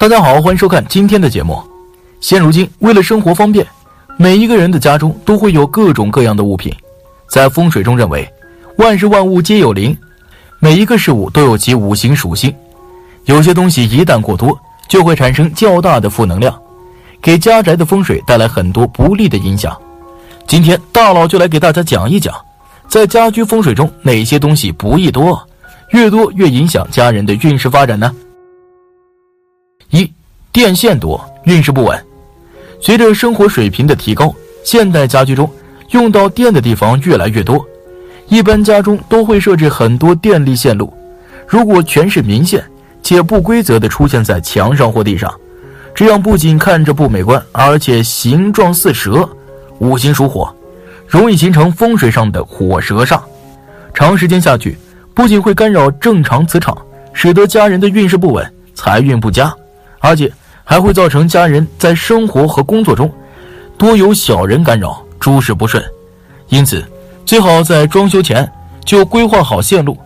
大家好，欢迎收看今天的节目。现如今，为了生活方便，每一个人的家中都会有各种各样的物品。在风水中认为，万事万物皆有灵，每一个事物都有其五行属性。有些东西一旦过多，就会产生较大的负能量，给家宅的风水带来很多不利的影响。今天大佬就来给大家讲一讲，在家居风水中哪些东西不宜多，越多越影响家人的运势发展呢？一电线多，运势不稳。随着生活水平的提高，现代家居中用到电的地方越来越多，一般家中都会设置很多电力线路。如果全是明线且不规则的出现在墙上或地上，这样不仅看着不美观，而且形状似蛇，五行属火，容易形成风水上的火蛇煞。长时间下去，不仅会干扰正常磁场，使得家人的运势不稳，财运不佳。而且还会造成家人在生活和工作中多有小人干扰，诸事不顺。因此，最好在装修前就规划好线路，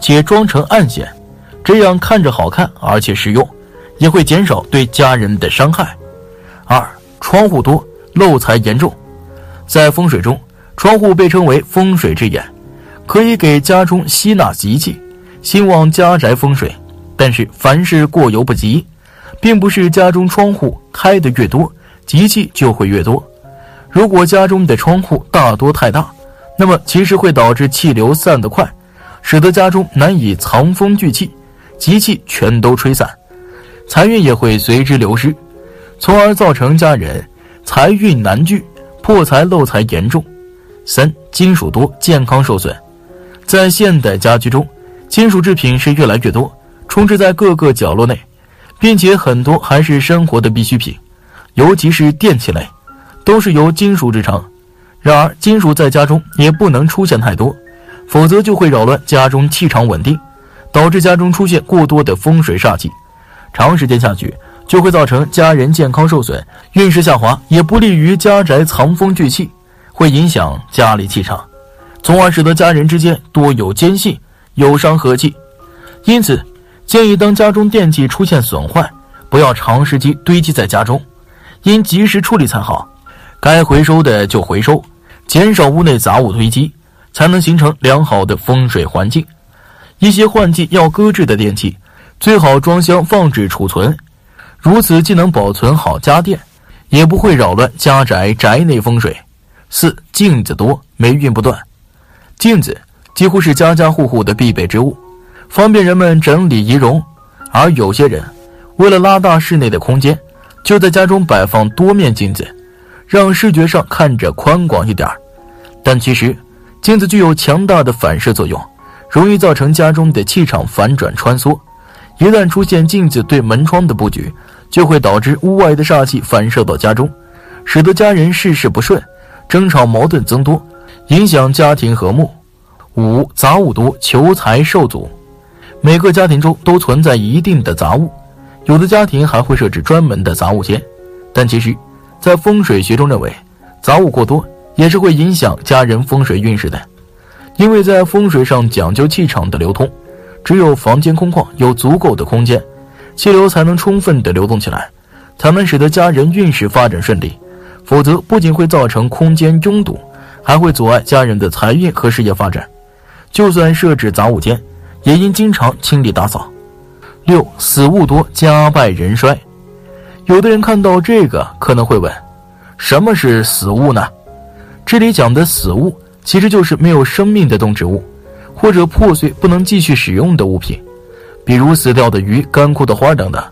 且装成暗线，这样看着好看，而且实用，也会减少对家人的伤害。二、窗户多，漏财严重。在风水中，窗户被称为风水之眼，可以给家中吸纳吉气，兴旺家宅风水。但是凡事过犹不及。并不是家中窗户开得越多，吉气就会越多。如果家中的窗户大多太大，那么其实会导致气流散得快，使得家中难以藏风聚气，吉气全都吹散，财运也会随之流失，从而造成家人财运难聚，破财漏财严重。三、金属多，健康受损。在现代家居中，金属制品是越来越多，充斥在各个角落内。并且很多还是生活的必需品，尤其是电器类，都是由金属制成。然而，金属在家中也不能出现太多，否则就会扰乱家中气场稳定，导致家中出现过多的风水煞气。长时间下去，就会造成家人健康受损、运势下滑，也不利于家宅藏风聚气，会影响家里气场，从而使得家人之间多有间隙，有伤和气。因此。建议当家中电器出现损坏，不要长时间堆积在家中，应及时处理才好。该回收的就回收，减少屋内杂物堆积，才能形成良好的风水环境。一些换季要搁置的电器，最好装箱放置储存，如此既能保存好家电，也不会扰乱家宅宅内风水。四镜子多，霉运不断。镜子几乎是家家户户的必备之物。方便人们整理仪容，而有些人为了拉大室内的空间，就在家中摆放多面镜子，让视觉上看着宽广一点儿但其实，镜子具有强大的反射作用，容易造成家中的气场反转穿梭。一旦出现镜子对门窗的布局，就会导致屋外的煞气反射到家中，使得家人事事不顺，争吵矛盾增多，影响家庭和睦。五杂物多，求财受阻。每个家庭中都存在一定的杂物，有的家庭还会设置专门的杂物间。但其实，在风水学中认为，杂物过多也是会影响家人风水运势的。因为在风水上讲究气场的流通，只有房间空旷，有足够的空间，气流才能充分的流动起来，才能使得家人运势发展顺利。否则，不仅会造成空间拥堵，还会阻碍家人的财运和事业发展。就算设置杂物间。也应经常清理打扫。六死物多，家败人衰。有的人看到这个可能会问：什么是死物呢？这里讲的死物其实就是没有生命的动植物，或者破碎不能继续使用的物品，比如死掉的鱼、干枯的花等等。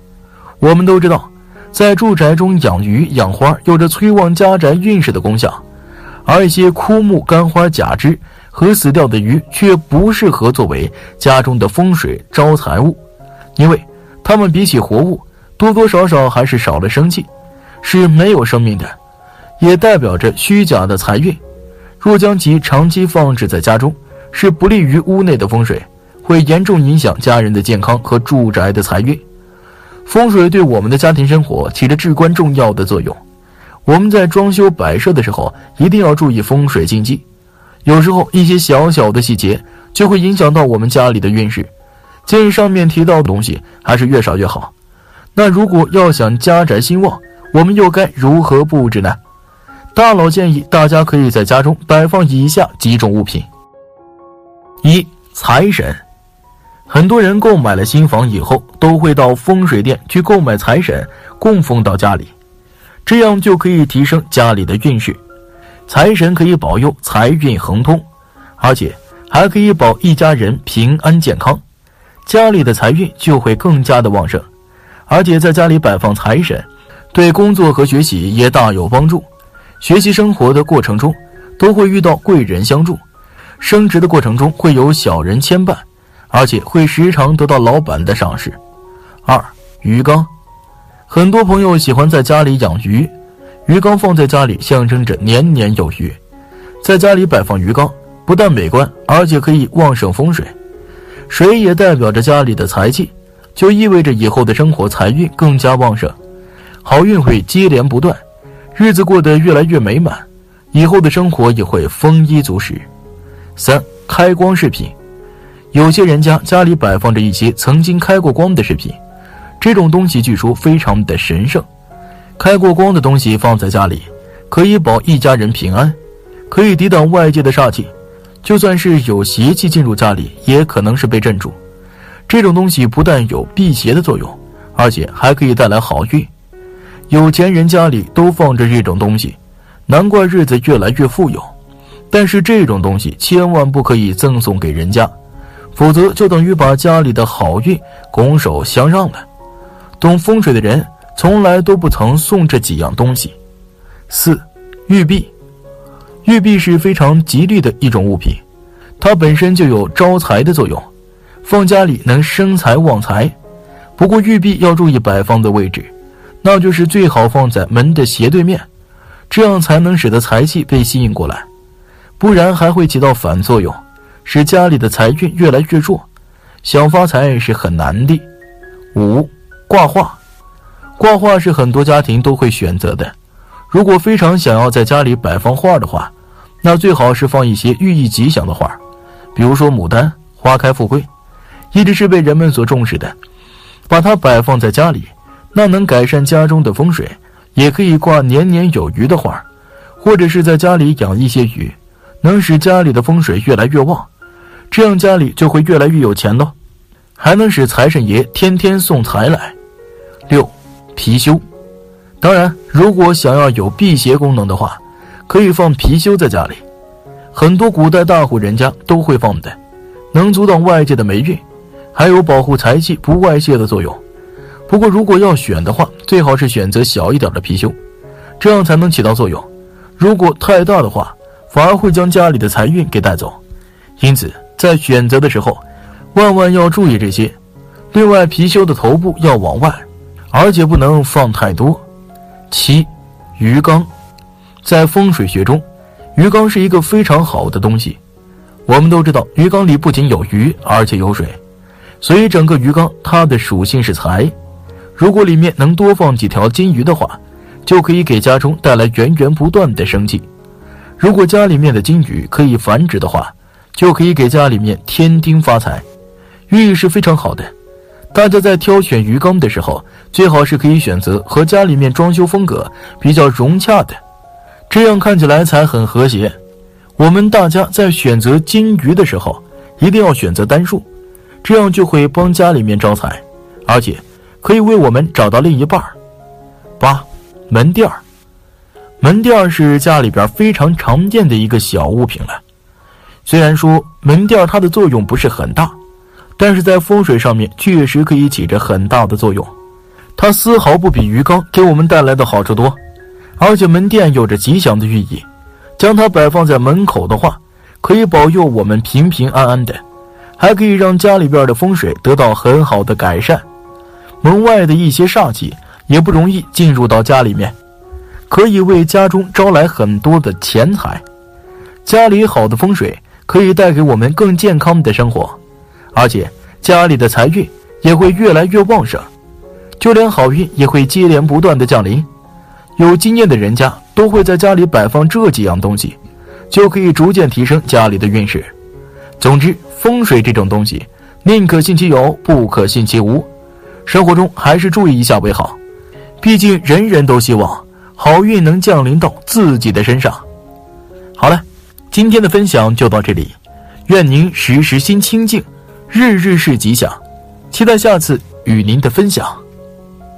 我们都知道，在住宅中养鱼养花有着催旺家宅运势的功效，而一些枯木、干花、假枝。和死掉的鱼却不适合作为家中的风水招财物，因为它们比起活物，多多少少还是少了生气，是没有生命的，也代表着虚假的财运。若将其长期放置在家中，是不利于屋内的风水，会严重影响家人的健康和住宅的财运。风水对我们的家庭生活起着至关重要的作用，我们在装修摆设的时候一定要注意风水禁忌。有时候一些小小的细节就会影响到我们家里的运势，建议上面提到的东西还是越少越好。那如果要想家宅兴旺，我们又该如何布置呢？大佬建议大家可以在家中摆放以下几种物品：一、财神。很多人购买了新房以后，都会到风水店去购买财神，供奉到家里，这样就可以提升家里的运势。财神可以保佑财运亨通，而且还可以保一家人平安健康，家里的财运就会更加的旺盛。而且在家里摆放财神，对工作和学习也大有帮助。学习生活的过程中，都会遇到贵人相助；升职的过程中会有小人牵绊，而且会时常得到老板的赏识。二鱼缸，很多朋友喜欢在家里养鱼，鱼缸放在家里象征着年年有余。在家里摆放鱼缸，不但美观，而且可以旺盛风水。水也代表着家里的财气，就意味着以后的生活财运更加旺盛，好运会接连不断。日子过得越来越美满，以后的生活也会丰衣足食。三、开光饰品，有些人家家里摆放着一些曾经开过光的饰品，这种东西据说非常的神圣。开过光的东西放在家里，可以保一家人平安，可以抵挡外界的煞气，就算是有邪气进入家里，也可能是被镇住。这种东西不但有辟邪的作用，而且还可以带来好运。有钱人家里都放着这种东西，难怪日子越来越富有。但是这种东西千万不可以赠送给人家，否则就等于把家里的好运拱手相让了。懂风水的人从来都不曾送这几样东西。四，玉璧，玉璧是非常吉利的一种物品，它本身就有招财的作用，放家里能生财旺财。不过玉璧要注意摆放的位置。那就是最好放在门的斜对面，这样才能使得财气被吸引过来，不然还会起到反作用，使家里的财运越来越弱，想发财是很难的。五，挂画，挂画是很多家庭都会选择的。如果非常想要在家里摆放画的话，那最好是放一些寓意吉祥的画，比如说牡丹花开富贵，一直是被人们所重视的，把它摆放在家里。那能改善家中的风水，也可以挂年年有余的画，或者是在家里养一些鱼，能使家里的风水越来越旺，这样家里就会越来越有钱喽，还能使财神爷天天送财来。六，貔貅，当然，如果想要有辟邪功能的话，可以放貔貅在家里，很多古代大户人家都会放的，能阻挡外界的霉运，还有保护财气不外泄的作用。不过，如果要选的话，最好是选择小一点的貔貅，这样才能起到作用。如果太大的话，反而会将家里的财运给带走。因此，在选择的时候，万万要注意这些。另外，貔貅的头部要往外，而且不能放太多。七，鱼缸，在风水学中，鱼缸是一个非常好的东西。我们都知道，鱼缸里不仅有鱼，而且有水，所以整个鱼缸它的属性是财。如果里面能多放几条金鱼的话，就可以给家中带来源源不断的生气。如果家里面的金鱼可以繁殖的话，就可以给家里面添丁发财，寓意是非常好的。大家在挑选鱼缸的时候，最好是可以选择和家里面装修风格比较融洽的，这样看起来才很和谐。我们大家在选择金鱼的时候，一定要选择单数，这样就会帮家里面招财，而且。可以为我们找到另一半。八，门垫儿，门垫儿是家里边非常常见的一个小物品了。虽然说门垫儿它的作用不是很大，但是在风水上面确实可以起着很大的作用。它丝毫不比鱼缸给我们带来的好处多，而且门店有着吉祥的寓意，将它摆放在门口的话，可以保佑我们平平安安的，还可以让家里边的风水得到很好的改善。门外的一些煞气也不容易进入到家里面，可以为家中招来很多的钱财。家里好的风水可以带给我们更健康的生活，而且家里的财运也会越来越旺盛就连好运也会接连不断的降临。有经验的人家都会在家里摆放这几样东西就可以逐渐提升家里的运势。总之风水这种东西宁可信其有不可信其无。生活中还是注意一下为好。毕竟人人都希望好运能降临到自己的身上。好了今天的分享就到这里愿您时时心清静日日是吉祥期待下次与您的分享。